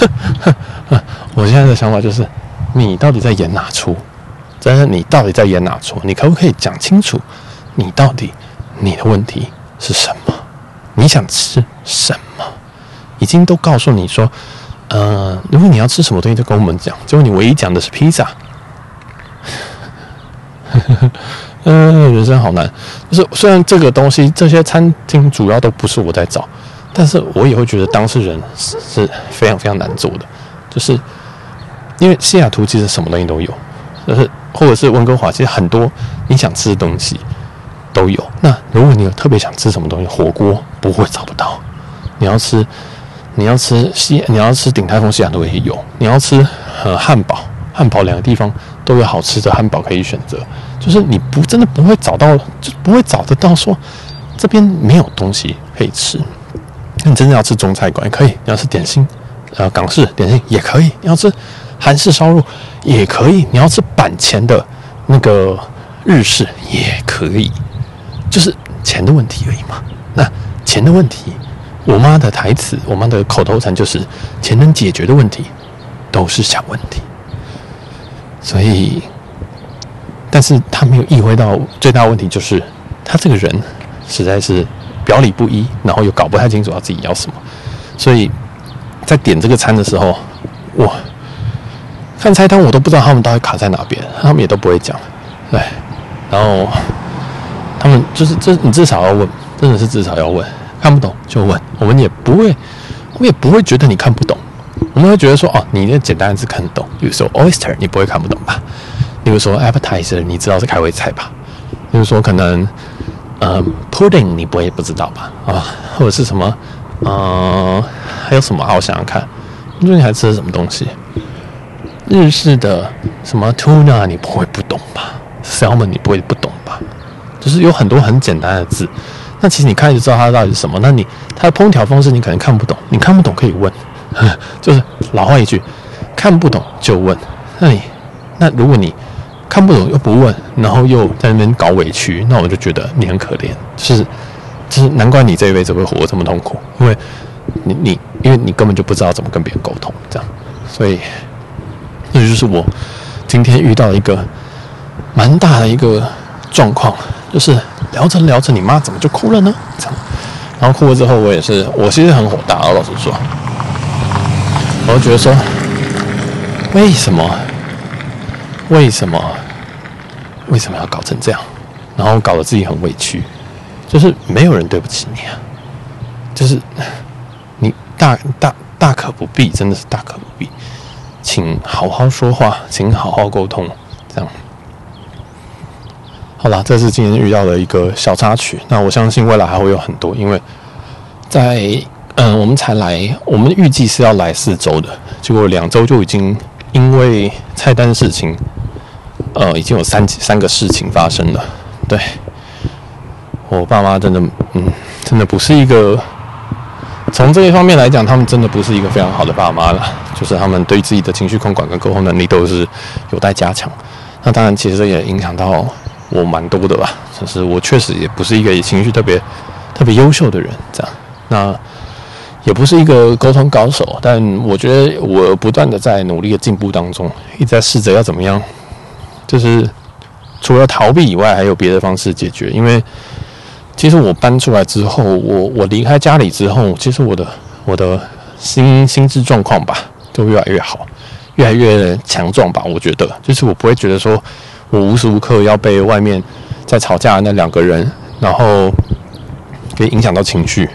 [LAUGHS] 我现在的想法就是，你到底在演哪出？真的，你到底在演哪出？你可不可以讲清楚？你到底你的问题是什么？你想吃什么？已经都告诉你说，呃，如果你要吃什么东西，就跟我们讲。结果你唯一讲的是披萨。嗯、[LAUGHS] 人生好难。就是虽然这个东西，这些餐厅主要都不是我在找，但是我也会觉得当事人是非常非常难做的。就是因为西雅图其实什么东西都有，就是或者是温哥华，其实很多你想吃的东西。都有。那如果你有特别想吃什么东西，火锅不会找不到。你要吃，你要吃西，你要吃鼎泰丰西雅图也有。你要吃呃汉堡，汉堡两个地方都有好吃的汉堡可以选择。就是你不真的不会找到，就不会找得到说这边没有东西可以吃。你真的要吃中菜馆也可以，你要吃点心，呃港式点心也可以。你要吃韩式烧肉也可以。你要吃板前的那个日式也可以。就是钱的问题而已嘛。那钱的问题，我妈的台词，我妈的口头禅就是“钱能解决的问题，都是小问题”。所以，但是他没有意会到最大问题就是他这个人实在是表里不一，然后又搞不太清楚他自己要什么。所以在点这个餐的时候，我看菜单我都不知道他们到底卡在哪边，他们也都不会讲。对，然后。他们就是这，你至少要问，真的是至少要问，看不懂就问，我们也不会，我也不会觉得你看不懂，我们会觉得说，哦，你那简单的字看得懂，比如说 oyster，你不会看不懂吧？比如说 appetizer，你知道是开胃菜吧？比如说可能，呃，pudding，你不会不知道吧？啊，或者是什么，嗯、呃，还有什么啊？我想想看，你说你还吃了什么东西？日式的什么 tuna，你不会不懂吧？salmon，你不会不懂吧？就是有很多很简单的字，那其实你看就知道它到底是什么。那你它的烹调方式你可能看不懂，你看不懂可以问，[LAUGHS] 就是老话一句，看不懂就问。那你那如果你看不懂又不问，然后又在那边搞委屈，那我就觉得你很可怜。就是就是难怪你这一辈子会活这么痛苦，因为你你因为你根本就不知道怎么跟别人沟通，这样。所以那就是我今天遇到一个蛮大的一个状况。就是聊着聊着，你妈怎么就哭了呢？这样，然后哭了之后，我也是，我其实很火大。老实说，我就觉得说，为什么？为什么？为什么要搞成这样？然后搞得自己很委屈，就是没有人对不起你啊，就是你大大大可不必，真的是大可不必，请好好说话，请好好沟通，这样。好啦，这是今天遇到的一个小插曲。那我相信未来还会有很多，因为在嗯，我们才来，我们预计是要来四周的，结果两周就已经因为菜单事情，呃，已经有三三个事情发生了。对，我爸妈真的，嗯，真的不是一个从这一方面来讲，他们真的不是一个非常好的爸妈了。就是他们对自己的情绪控管跟沟通能力都是有待加强。那当然，其实这也影响到。我蛮多的吧，就是我确实也不是一个情绪特别特别优秀的人，这样，那也不是一个沟通高手，但我觉得我不断的在努力的进步当中，一直在试着要怎么样，就是除了逃避以外，还有别的方式解决。因为其实我搬出来之后，我我离开家里之后，其实我的我的心心智状况吧，都越来越好，越来越强壮吧。我觉得，就是我不会觉得说。我无时无刻要被外面在吵架的那两个人，然后给影响到情绪，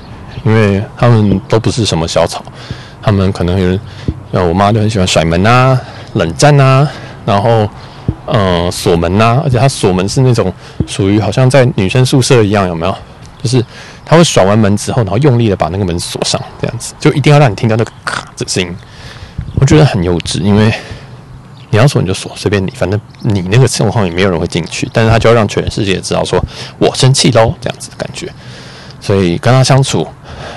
因为他们都不是什么小吵，他们可能有人，我妈就很喜欢甩门啊、冷战啊，然后嗯锁门啊，而且他锁门是那种属于好像在女生宿舍一样，有没有？就是他会甩完门之后，然后用力的把那个门锁上，这样子就一定要让你听到那个咔的声音，我觉得很幼稚，因为。你要锁你就锁，随便你，反正你那个状况也没有人会进去。但是他就要让全世界知道说，我生气喽，这样子的感觉。所以跟他相处，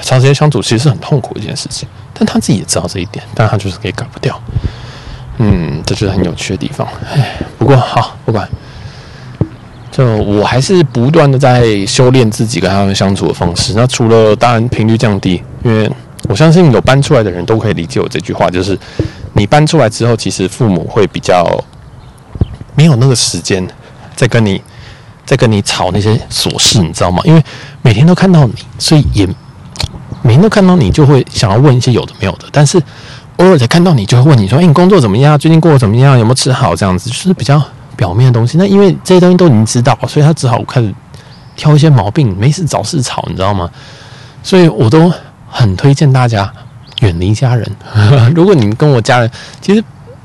长时间相处其实是很痛苦的一件事情。但他自己也知道这一点，但他就是可以改不掉。嗯，这就是很有趣的地方。唉，不过好，不管，就我还是不断的在修炼自己跟他们相处的方式。那除了当然频率降低，因为我相信有搬出来的人都可以理解我这句话，就是。你搬出来之后，其实父母会比较没有那个时间再跟你再跟你吵那些琐事，你知道吗？因为每天都看到你，所以也每天都看到你，就会想要问一些有的没有的。但是偶尔才看到你，就会问你说：“哎，你工作怎么样？最近过得怎么样？有没有吃好？”这样子就是比较表面的东西。那因为这些东西都已经知道，所以他只好开始挑一些毛病，没事找事吵，你知道吗？所以我都很推荐大家。远离家人。[LAUGHS] 如果你们跟我家人，其实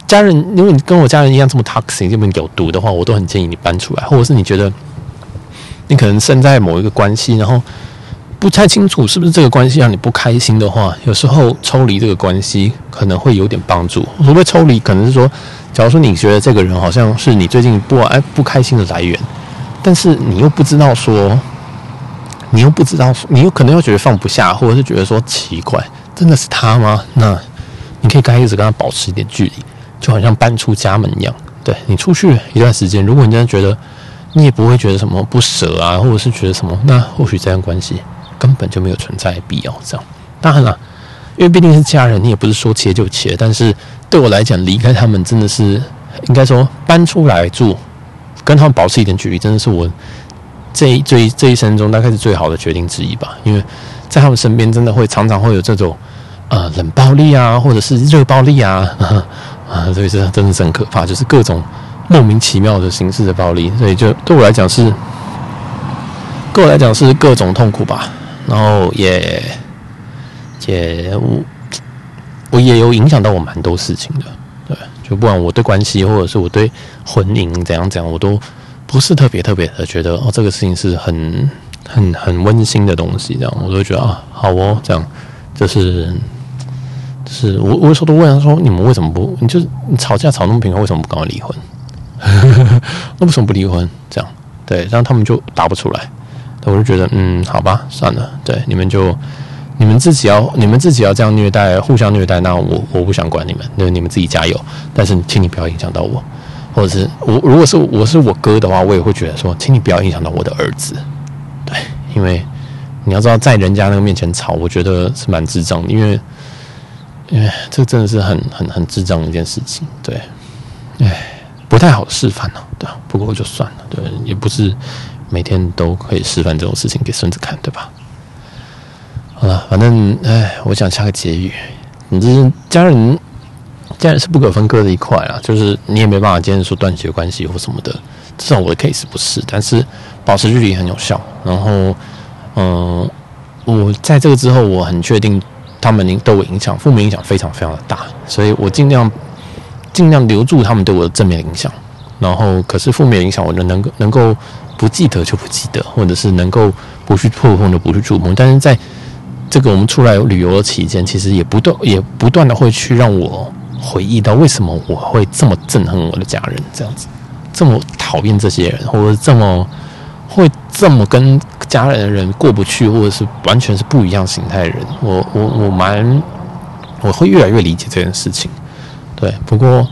家人，如果你跟我家人一样这么 toxic，这么有毒的话，我都很建议你搬出来。或者是你觉得你可能身在某一个关系，然后不太清楚是不是这个关系让你不开心的话，有时候抽离这个关系可能会有点帮助。所谓抽离，可能是说，假如说你觉得这个人好像是你最近不哎不开心的来源，但是你又不知道说，你又不知道，你有可能又觉得放不下，或者是觉得说奇怪。真的是他吗？那你可以刚开始跟他保持一点距离，就好像搬出家门一样。对，你出去一段时间，如果你真的觉得你也不会觉得什么不舍啊，或者是觉得什么，那或许这段关系根本就没有存在必要。这样，当然了，因为毕竟是家人，你也不是说切就切。但是对我来讲，离开他们真的是应该说搬出来住，跟他们保持一点距离，真的是我这一这一这一生中大概是最好的决定之一吧，因为。在他们身边，真的会常常会有这种，呃，冷暴力啊，或者是热暴力啊，[LAUGHS] 啊，所以这真的是很可怕，就是各种莫名其妙的形式的暴力，所以就对我来讲是，对我来讲是各种痛苦吧。然后也也我我也有影响到我蛮多事情的，对，就不管我对关系或者是我对婚姻怎样怎样，我都不是特别特别的觉得哦，这个事情是很。很很温馨的东西，这样我都觉得啊，好哦，这样就是就是我我有时候都问他说，你们为什么不？你就你吵架吵那么频繁，为什么不赶快离婚？[LAUGHS] 那为什么不离婚？这样对，然后他们就答不出来，我就觉得嗯，好吧，算了，对，你们就你们自己要你们自己要这样虐待，互相虐待，那我我不想管你们，那你们自己加油，但是请你不要影响到我，或者是我如果是我是我哥的话，我也会觉得说，请你不要影响到我的儿子。对，因为你要知道，在人家那个面前吵，我觉得是蛮智障的，因为，因为这真的是很很很智障的一件事情。对，哎，不太好示范了，对，不过就算了，对，也不是每天都可以示范这种事情给孙子看，对吧？好了，反正哎，我想下个结语，你这家人，家人是不可分割的一块啊，就是你也没办法坚持说断绝关系或什么的。至少我的 case 不是，但是保持距离很有效。然后，嗯、我在这个之后，我很确定他们对我影响，负面影响非常非常的大，所以我尽量尽量留住他们对我的正面影响。然后，可是负面影响，我能能够能够不记得就不记得，或者是能够不去触碰就不去触碰。但是在这个我们出来旅游的期间，其实也不断也不断的会去让我回忆到为什么我会这么憎恨我的家人，这样子，这么讨厌这些人，或者这么会这么跟家人的人过不去，或者是完全是不一样形态的人，我我我蛮我会越来越理解这件事情。对，不过。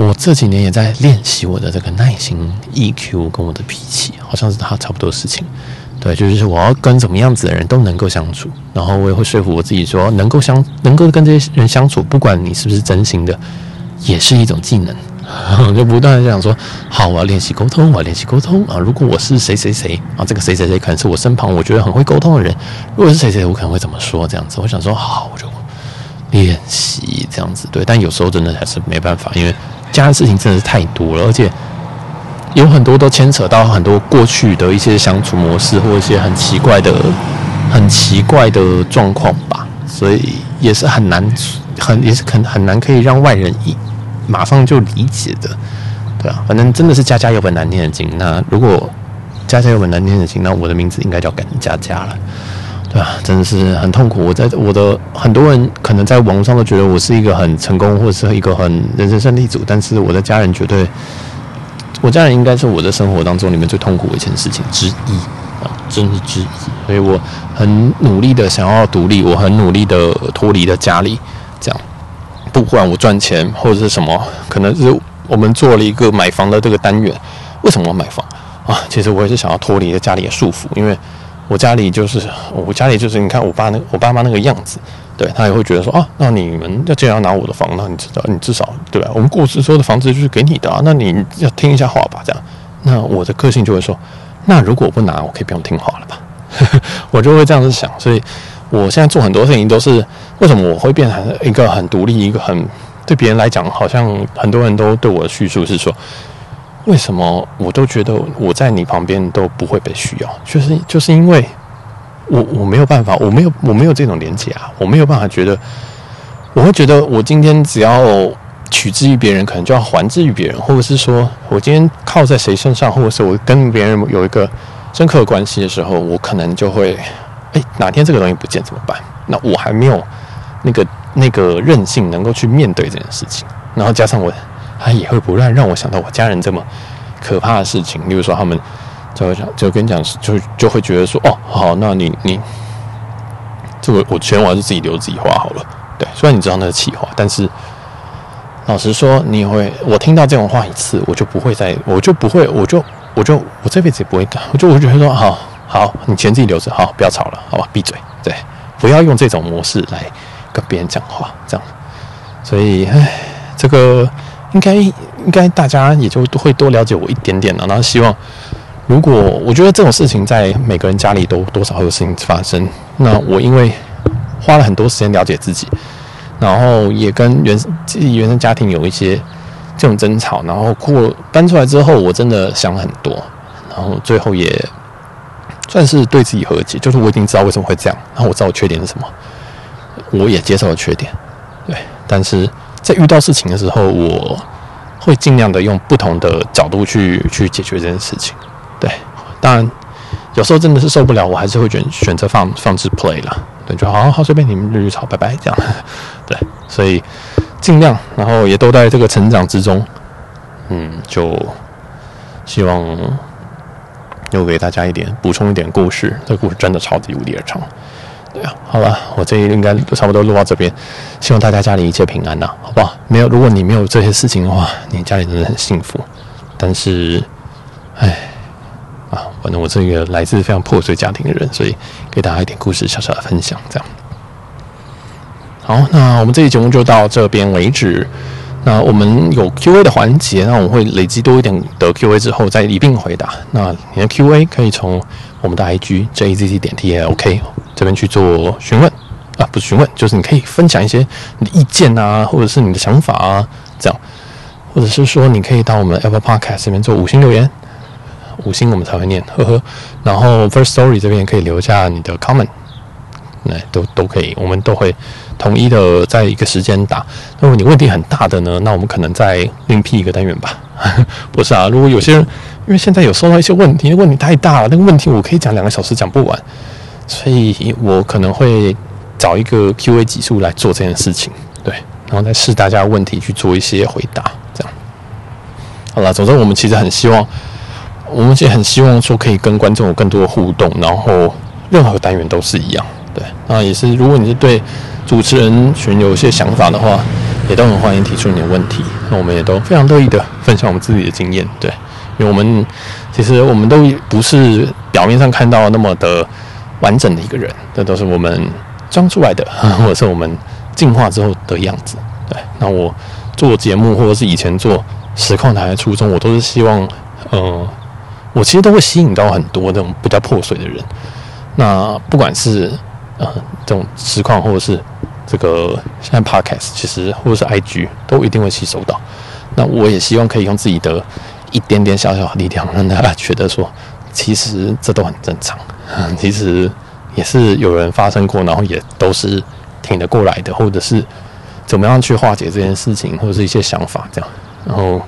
我这几年也在练习我的这个耐心、EQ 跟我的脾气，好像是他差不多的事情。对，就是我要跟什么样子的人都能够相处，然后我也会说服我自己说，能够相能够跟这些人相处，不管你是不是真心的，也是一种技能。[LAUGHS] 就不断的想说，好，我要练习沟通，我要练习沟通啊！如果我是谁谁谁啊，这个谁谁谁可能是我身旁我觉得很会沟通的人，如果是谁谁，我可能会怎么说？这样子，我想说，好，我就练习这样子。对，但有时候真的还是没办法，因为。家的事情真的是太多了，而且有很多都牵扯到很多过去的一些相处模式，或一些很奇怪的、很奇怪的状况吧，所以也是很难，很也是很很难可以让外人一马上就理解的，对啊，反正真的是家家有本难念的经。那如果家家有本难念的经，那我的名字应该叫改成家家了。对啊，真的是很痛苦。我在我的很多人可能在网络上都觉得我是一个很成功或者是一个很人生胜利组，但是我的家人绝对，我家人应该是我的生活当中里面最痛苦的一件事情之一啊，真是之一。所以我很努力的想要独立，我很努力的脱离了家里，这样不管我赚钱或者是什么，可能是我们做了一个买房的这个单元。为什么我买房啊？其实我也是想要脱离了家里的束缚，因为。我家里就是，我家里就是，你看我爸那，我爸妈那个样子，对，他也会觉得说啊，那你们要既然要拿我的房，那你知道，你至少对吧？我们过世时候的房子就是给你的啊，那你要听一下话吧，这样。那我的个性就会说，那如果我不拿，我可以不用听话了吧？[LAUGHS] 我就会这样子想，所以我现在做很多事情都是为什么我会变成一个很独立，一个很对别人来讲，好像很多人都对我的叙述是说。为什么我都觉得我在你旁边都不会被需要？就是就是因为我我没有办法，我没有我没有这种连接啊，我没有办法觉得，我会觉得我今天只要取之于别人，可能就要还之于别人，或者是说我今天靠在谁身上，或者是我跟别人有一个深刻的关系的时候，我可能就会，哎，哪天这个东西不见怎么办？那我还没有那个那个韧性能够去面对这件事情，然后加上我。他也会不断让我想到我家人这么可怕的事情，例如说他们就会讲，就跟你讲，就就会觉得说，哦，好，那你你这个我钱我还是自己留自己花好了。对，虽然你知道那是气话，但是老实说，你会我听到这种话一次，我就不会再，我就不会，我就我就我这辈子也不会干，我就我就觉得说，好好，你钱自己留着，好，不要吵了，好吧，闭嘴，对，不要用这种模式来跟别人讲话，这样，所以，唉，这个。应该应该大家也就会多了解我一点点了，然后希望，如果我觉得这种事情在每个人家里都多少会有事情发生，那我因为花了很多时间了解自己，然后也跟原自己原生家庭有一些这种争吵，然后过搬出来之后，我真的想了很多，然后最后也算是对自己和解，就是我已经知道为什么会这样，然后我知道我缺点是什么，我也接受了缺点，对，但是。在遇到事情的时候，我会尽量的用不同的角度去去解决这件事情。当然有时候真的是受不了，我还是会选选择放放置 play 了。对，就好好随便你们绿绿草，拜拜这样。[LAUGHS] 对，所以尽量，然后也都在这个成长之中。嗯，就希望又给大家一点补充一点故事。这个故事真的超级无敌的长。对啊，好了，我这应该差不多录到这边，希望大家家里一切平安呐，好不好？没有，如果你没有这些事情的话，你家里真的很幸福。但是，哎，啊，反正我是一个来自非常破碎家庭的人，所以给大家一点故事，小小的分享，这样。好，那我们这期节目就到这边为止。那我们有 Q&A 的环节，那我们会累积多一点的 Q&A 之后再一并回答。那你的 Q&A 可以从我们的 IG JZZ 点 TALK。这边去做询问啊，不是询问，就是你可以分享一些你的意见啊，或者是你的想法啊，这样。或者是说你可以到我们 Apple Podcast 这边做五星留言，五星我们才会念，呵呵。然后 First Story 这边可以留下你的 comment，那都都可以，我们都会统一的在一个时间打。如果你问题很大的呢，那我们可能再另辟一个单元吧。[LAUGHS] 不是啊，如果有些人因为现在有收到一些问题，问题太大了，那个问题我可以讲两个小时讲不完，所以我可能会找一个 Q&A 集数来做这件事情，对，然后再试大家问题去做一些回答，这样。好了，总之我们其实很希望，我们其实很希望说可以跟观众有更多的互动，然后任何单元都是一样，对，那也是如果你是对主持人群有一些想法的话。也都很欢迎提出你的问题，那我们也都非常乐意的分享我们自己的经验，对，因为我们其实我们都不是表面上看到那么的完整的一个人，这都是我们装出来的，或者是我们进化之后的样子，对。那我做节目或者是以前做实况台的初衷，我都是希望，呃，我其实都会吸引到很多这种比较破碎的人，那不管是呃这种实况或者是。这个现在 Podcast 其实或者是 IG 都一定会吸收到。那我也希望可以用自己的一点点小小的力量，让大家觉得说，其实这都很正常。[LAUGHS] 其实也是有人发生过，然后也都是挺得过来的，或者是怎么样去化解这件事情，或者是一些想法这样。然后，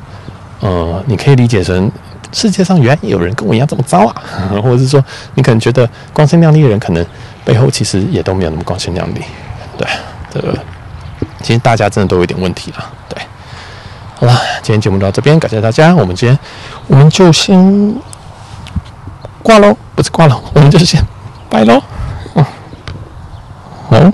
呃，你可以理解成世界上原来有人跟我一样这么糟啊，[LAUGHS] 或者是说你可能觉得光鲜亮丽的人，可能背后其实也都没有那么光鲜亮丽。对。这个其实大家真的都有点问题了，对。好了，今天节目到这边，感谢大家。我们今天我们就先挂喽，不是挂喽，我们就先拜喽。嗯，好。